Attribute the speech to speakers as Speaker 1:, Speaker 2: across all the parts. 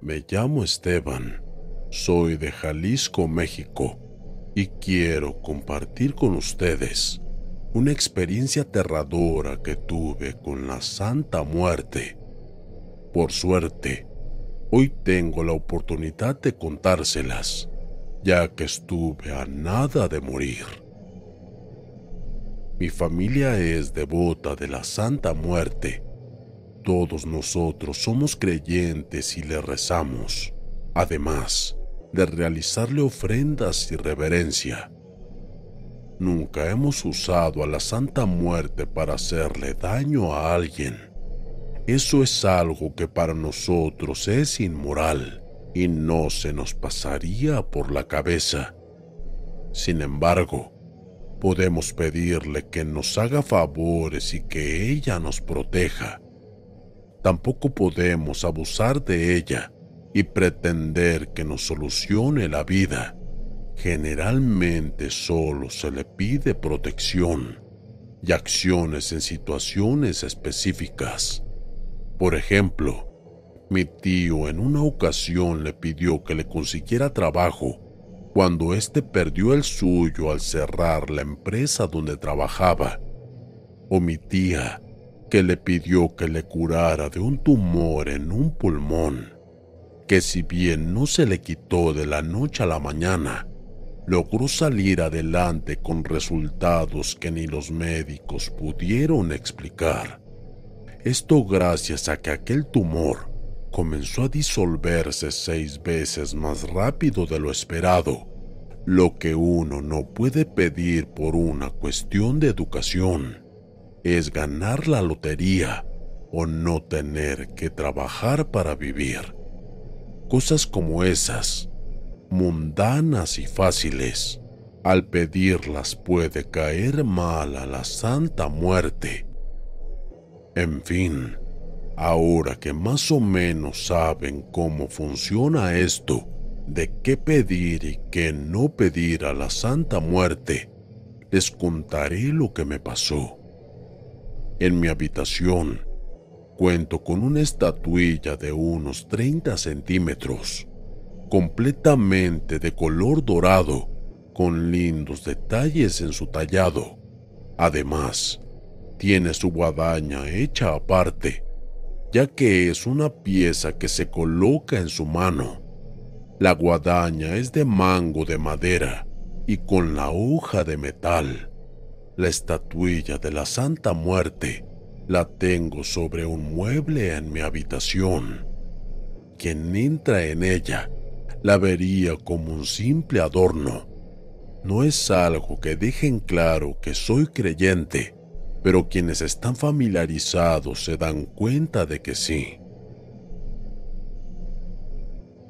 Speaker 1: Me llamo Esteban, soy de Jalisco, México, y quiero compartir con ustedes una experiencia aterradora que tuve con la Santa Muerte. Por suerte, hoy tengo la oportunidad de contárselas, ya que estuve a nada de morir. Mi familia es devota de la Santa Muerte todos nosotros somos creyentes y le rezamos, además de realizarle ofrendas y reverencia. Nunca hemos usado a la Santa Muerte para hacerle daño a alguien. Eso es algo que para nosotros es inmoral y no se nos pasaría por la cabeza. Sin embargo, podemos pedirle que nos haga favores y que ella nos proteja tampoco podemos abusar de ella y pretender que nos solucione la vida. Generalmente solo se le pide protección y acciones en situaciones específicas. Por ejemplo, mi tío en una ocasión le pidió que le consiguiera trabajo cuando éste perdió el suyo al cerrar la empresa donde trabajaba. O mi tía que le pidió que le curara de un tumor en un pulmón, que si bien no se le quitó de la noche a la mañana, logró salir adelante con resultados que ni los médicos pudieron explicar. Esto gracias a que aquel tumor comenzó a disolverse seis veces más rápido de lo esperado, lo que uno no puede pedir por una cuestión de educación es ganar la lotería o no tener que trabajar para vivir. Cosas como esas, mundanas y fáciles, al pedirlas puede caer mal a la Santa Muerte. En fin, ahora que más o menos saben cómo funciona esto, de qué pedir y qué no pedir a la Santa Muerte, les contaré lo que me pasó. En mi habitación cuento con una estatuilla de unos 30 centímetros, completamente de color dorado, con lindos detalles en su tallado. Además, tiene su guadaña hecha aparte, ya que es una pieza que se coloca en su mano. La guadaña es de mango de madera y con la hoja de metal. La estatuilla de la Santa Muerte la tengo sobre un mueble en mi habitación. Quien entra en ella la vería como un simple adorno. No es algo que dejen claro que soy creyente, pero quienes están familiarizados se dan cuenta de que sí.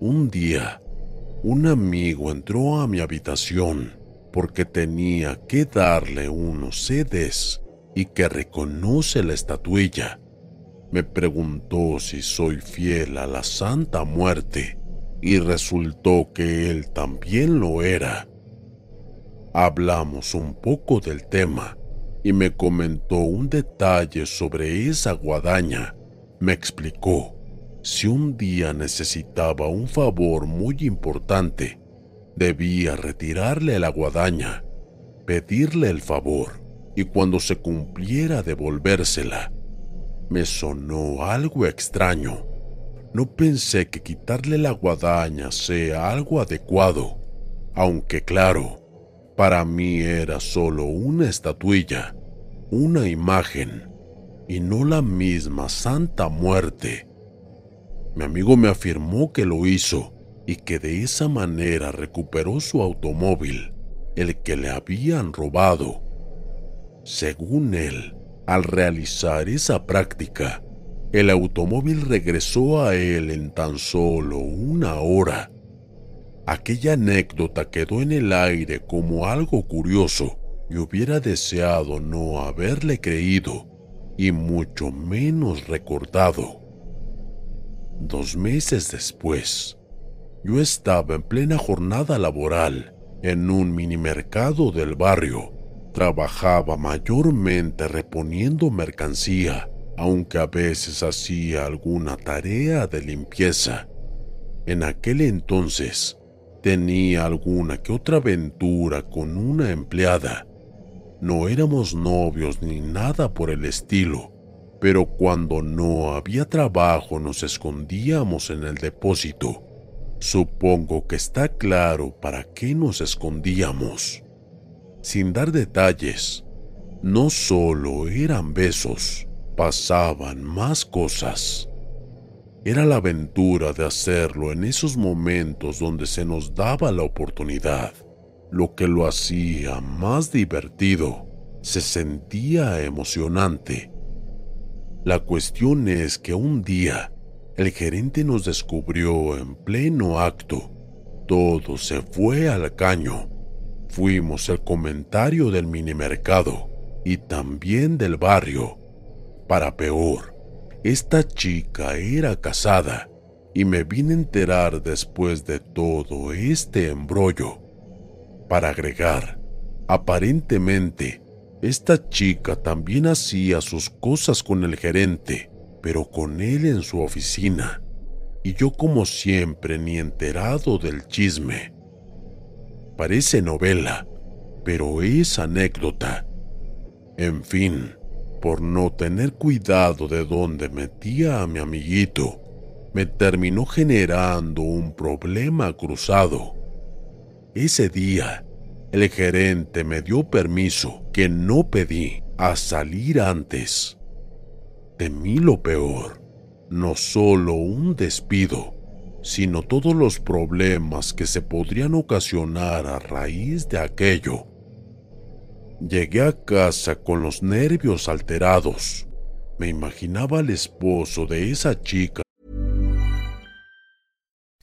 Speaker 1: Un día, un amigo entró a mi habitación porque tenía que darle unos CDs y que reconoce la estatuilla. Me preguntó si soy fiel a la Santa Muerte y resultó que él también lo era. Hablamos un poco del tema y me comentó un detalle sobre esa guadaña. Me explicó si un día necesitaba un favor muy importante, debía retirarle la guadaña, pedirle el favor y cuando se cumpliera devolvérsela. Me sonó algo extraño. No pensé que quitarle la guadaña sea algo adecuado, aunque claro, para mí era solo una estatuilla, una imagen, y no la misma Santa Muerte. Mi amigo me afirmó que lo hizo y que de esa manera recuperó su automóvil, el que le habían robado. Según él, al realizar esa práctica, el automóvil regresó a él en tan solo una hora. Aquella anécdota quedó en el aire como algo curioso y hubiera deseado no haberle creído y mucho menos recordado. Dos meses después, yo estaba en plena jornada laboral en un mini mercado del barrio Trabajaba mayormente reponiendo mercancía, aunque a veces hacía alguna tarea de limpieza. En aquel entonces tenía alguna que otra aventura con una empleada. No éramos novios ni nada por el estilo, pero cuando no había trabajo nos escondíamos en el depósito. Supongo que está claro para qué nos escondíamos sin dar detalles. No solo eran besos, pasaban más cosas. Era la aventura de hacerlo en esos momentos donde se nos daba la oportunidad, lo que lo hacía más divertido, se sentía emocionante. La cuestión es que un día el gerente nos descubrió en pleno acto. Todo se fue al caño Fuimos el comentario del minimercado y también del barrio. Para peor, esta chica era casada y me vine a enterar después de todo este embrollo. Para agregar, aparentemente, esta chica también hacía sus cosas con el gerente, pero con él en su oficina, y yo como siempre ni enterado del chisme. Parece novela, pero es anécdota. En fin, por no tener cuidado de dónde metía a mi amiguito, me terminó generando un problema cruzado. Ese día, el gerente me dio permiso que no pedí a salir antes. Temí lo peor, no solo un despido, sino todos los problemas que se podrían ocasionar a raíz de aquello. Llegué a casa con los nervios alterados. Me imaginaba al esposo de esa chica.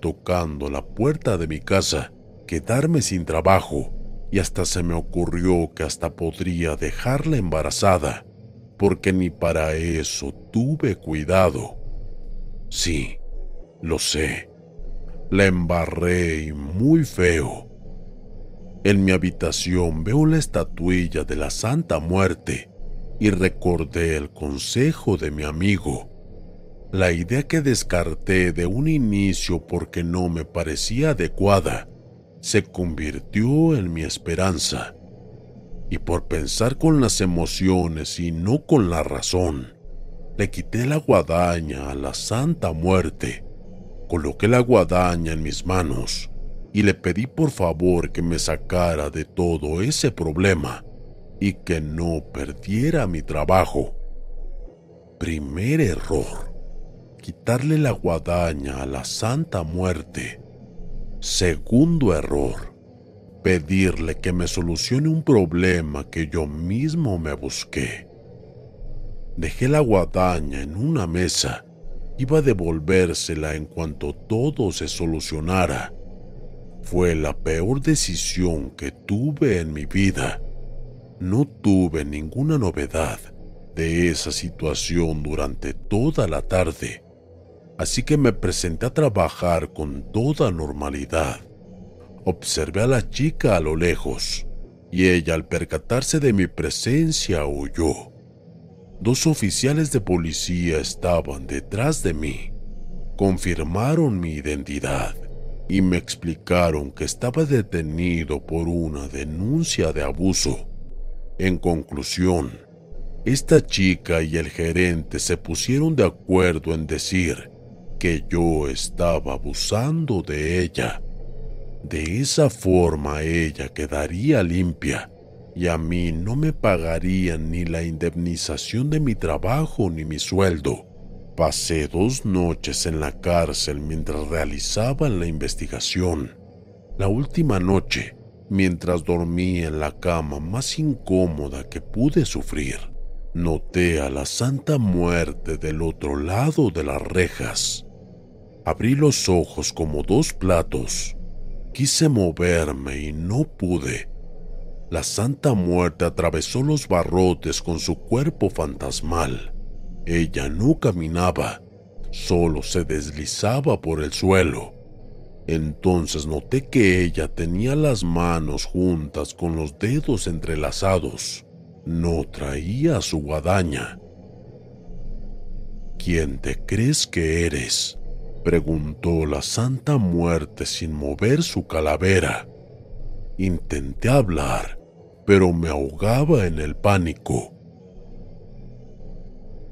Speaker 1: Tocando la puerta de mi casa, quedarme sin trabajo, y hasta se me ocurrió que hasta podría dejarla embarazada porque ni para eso tuve cuidado. Sí, lo sé. La embarré y muy feo. En mi habitación veo la estatuilla de la Santa Muerte y recordé el consejo de mi amigo. La idea que descarté de un inicio porque no me parecía adecuada se convirtió en mi esperanza. Y por pensar con las emociones y no con la razón, le quité la guadaña a la Santa Muerte, coloqué la guadaña en mis manos y le pedí por favor que me sacara de todo ese problema y que no perdiera mi trabajo. Primer error, quitarle la guadaña a la Santa Muerte. Segundo error, pedirle que me solucione un problema que yo mismo me busqué. Dejé la guadaña en una mesa. Iba a devolvérsela en cuanto todo se solucionara fue la peor decisión que tuve en mi vida. No tuve ninguna novedad de esa situación durante toda la tarde, así que me presenté a trabajar con toda normalidad. Observé a la chica a lo lejos y ella al percatarse de mi presencia huyó. Dos oficiales de policía estaban detrás de mí. Confirmaron mi identidad y me explicaron que estaba detenido por una denuncia de abuso. En conclusión, esta chica y el gerente se pusieron de acuerdo en decir que yo estaba abusando de ella. De esa forma ella quedaría limpia y a mí no me pagarían ni la indemnización de mi trabajo ni mi sueldo. Pasé dos noches en la cárcel mientras realizaban la investigación. La última noche, mientras dormía en la cama más incómoda que pude sufrir, noté a la Santa Muerte del otro lado de las rejas. Abrí los ojos como dos platos. Quise moverme y no pude. La Santa Muerte atravesó los barrotes con su cuerpo fantasmal ella no caminaba, solo se deslizaba por el suelo. Entonces noté que ella tenía las manos juntas con los dedos entrelazados. No traía su guadaña. ¿Quién te crees que eres? Preguntó la Santa Muerte sin mover su calavera. Intenté hablar, pero me ahogaba en el pánico.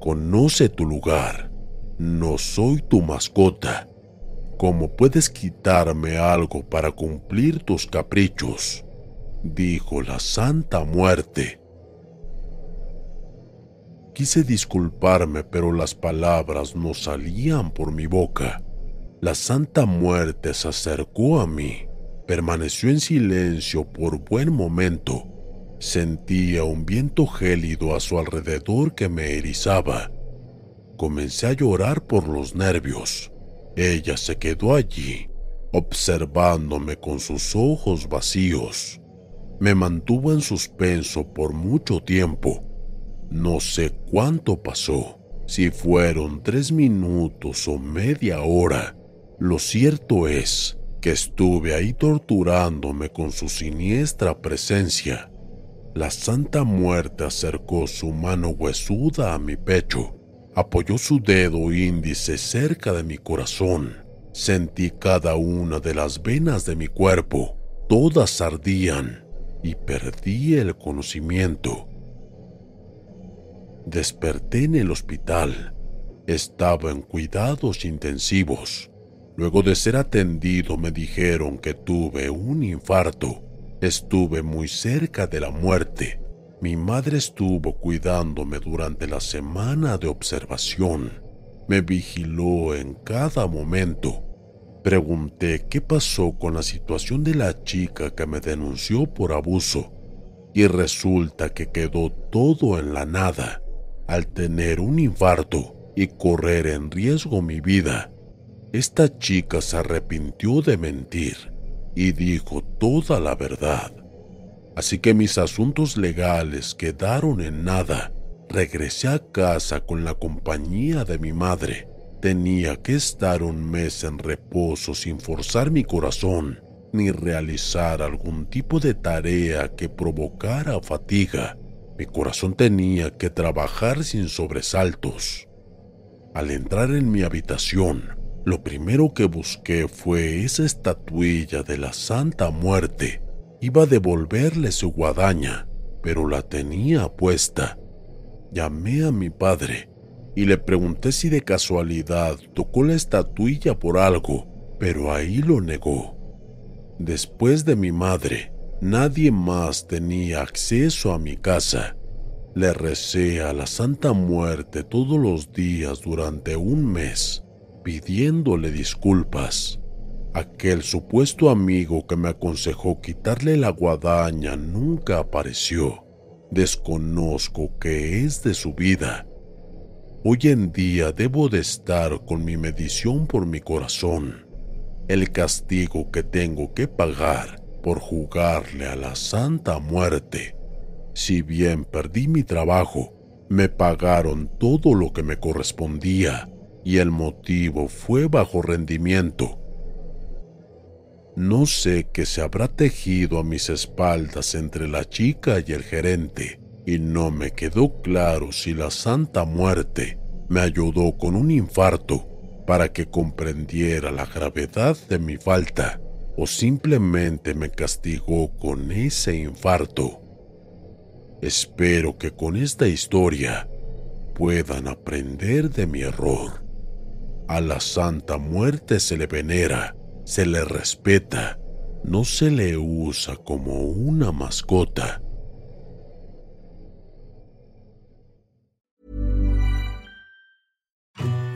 Speaker 1: Conoce tu lugar. No soy tu mascota. ¿Cómo puedes quitarme algo para cumplir tus caprichos? Dijo la Santa Muerte. Quise disculparme, pero las palabras no salían por mi boca. La Santa Muerte se acercó a mí, permaneció en silencio por buen momento Sentía un viento gélido a su alrededor que me erizaba. Comencé a llorar por los nervios. Ella se quedó allí, observándome con sus ojos vacíos. Me mantuvo en suspenso por mucho tiempo. No sé cuánto pasó, si fueron tres minutos o media hora. Lo cierto es que estuve ahí torturándome con su siniestra presencia la Santa Muerte acercó su mano huesuda a mi pecho, apoyó su dedo índice cerca de mi corazón. Sentí cada una de las venas de mi cuerpo, todas ardían y perdí el conocimiento. Desperté en el hospital. Estaba en cuidados intensivos. Luego de ser atendido me dijeron que tuve un infarto Estuve muy cerca de la muerte. Mi madre estuvo cuidándome durante la semana de observación. Me vigiló en cada momento. Pregunté qué pasó con la situación de la chica que me denunció por abuso y resulta que quedó todo en la nada al tener un infarto y correr en riesgo mi vida. Esta chica se arrepintió de mentir y dijo toda la verdad. Así que mis asuntos legales quedaron en nada. Regresé a casa con la compañía de mi madre. Tenía que estar un mes en reposo sin forzar mi corazón ni realizar algún tipo de tarea que provocara fatiga. Mi corazón tenía que trabajar sin sobresaltos. Al entrar en mi habitación, lo primero que busqué fue esa estatuilla de la Santa Muerte. Iba a devolverle su guadaña, pero la tenía puesta. Llamé a mi padre y le pregunté si de casualidad tocó la estatuilla por algo, pero ahí lo negó. Después de mi madre, nadie más tenía acceso a mi casa. Le recé a la Santa Muerte todos los días durante un mes, pidiéndole disculpas. Aquel supuesto amigo que me aconsejó quitarle la guadaña nunca apareció. Desconozco qué es de su vida. Hoy en día debo de estar con mi medición por mi corazón el castigo que tengo que pagar por jugarle a la Santa Muerte. Si bien perdí mi trabajo, me pagaron todo lo que me correspondía y el motivo fue bajo rendimiento. No sé qué se habrá tejido a mis espaldas entre la chica y el gerente, y no me quedó claro si la Santa Muerte me ayudó con un infarto para que comprendiera la gravedad de mi falta o simplemente me castigó con ese infarto. Espero que con esta historia puedan aprender de mi error. A la Santa Muerte se le venera, se le respeta, no se le usa como una mascota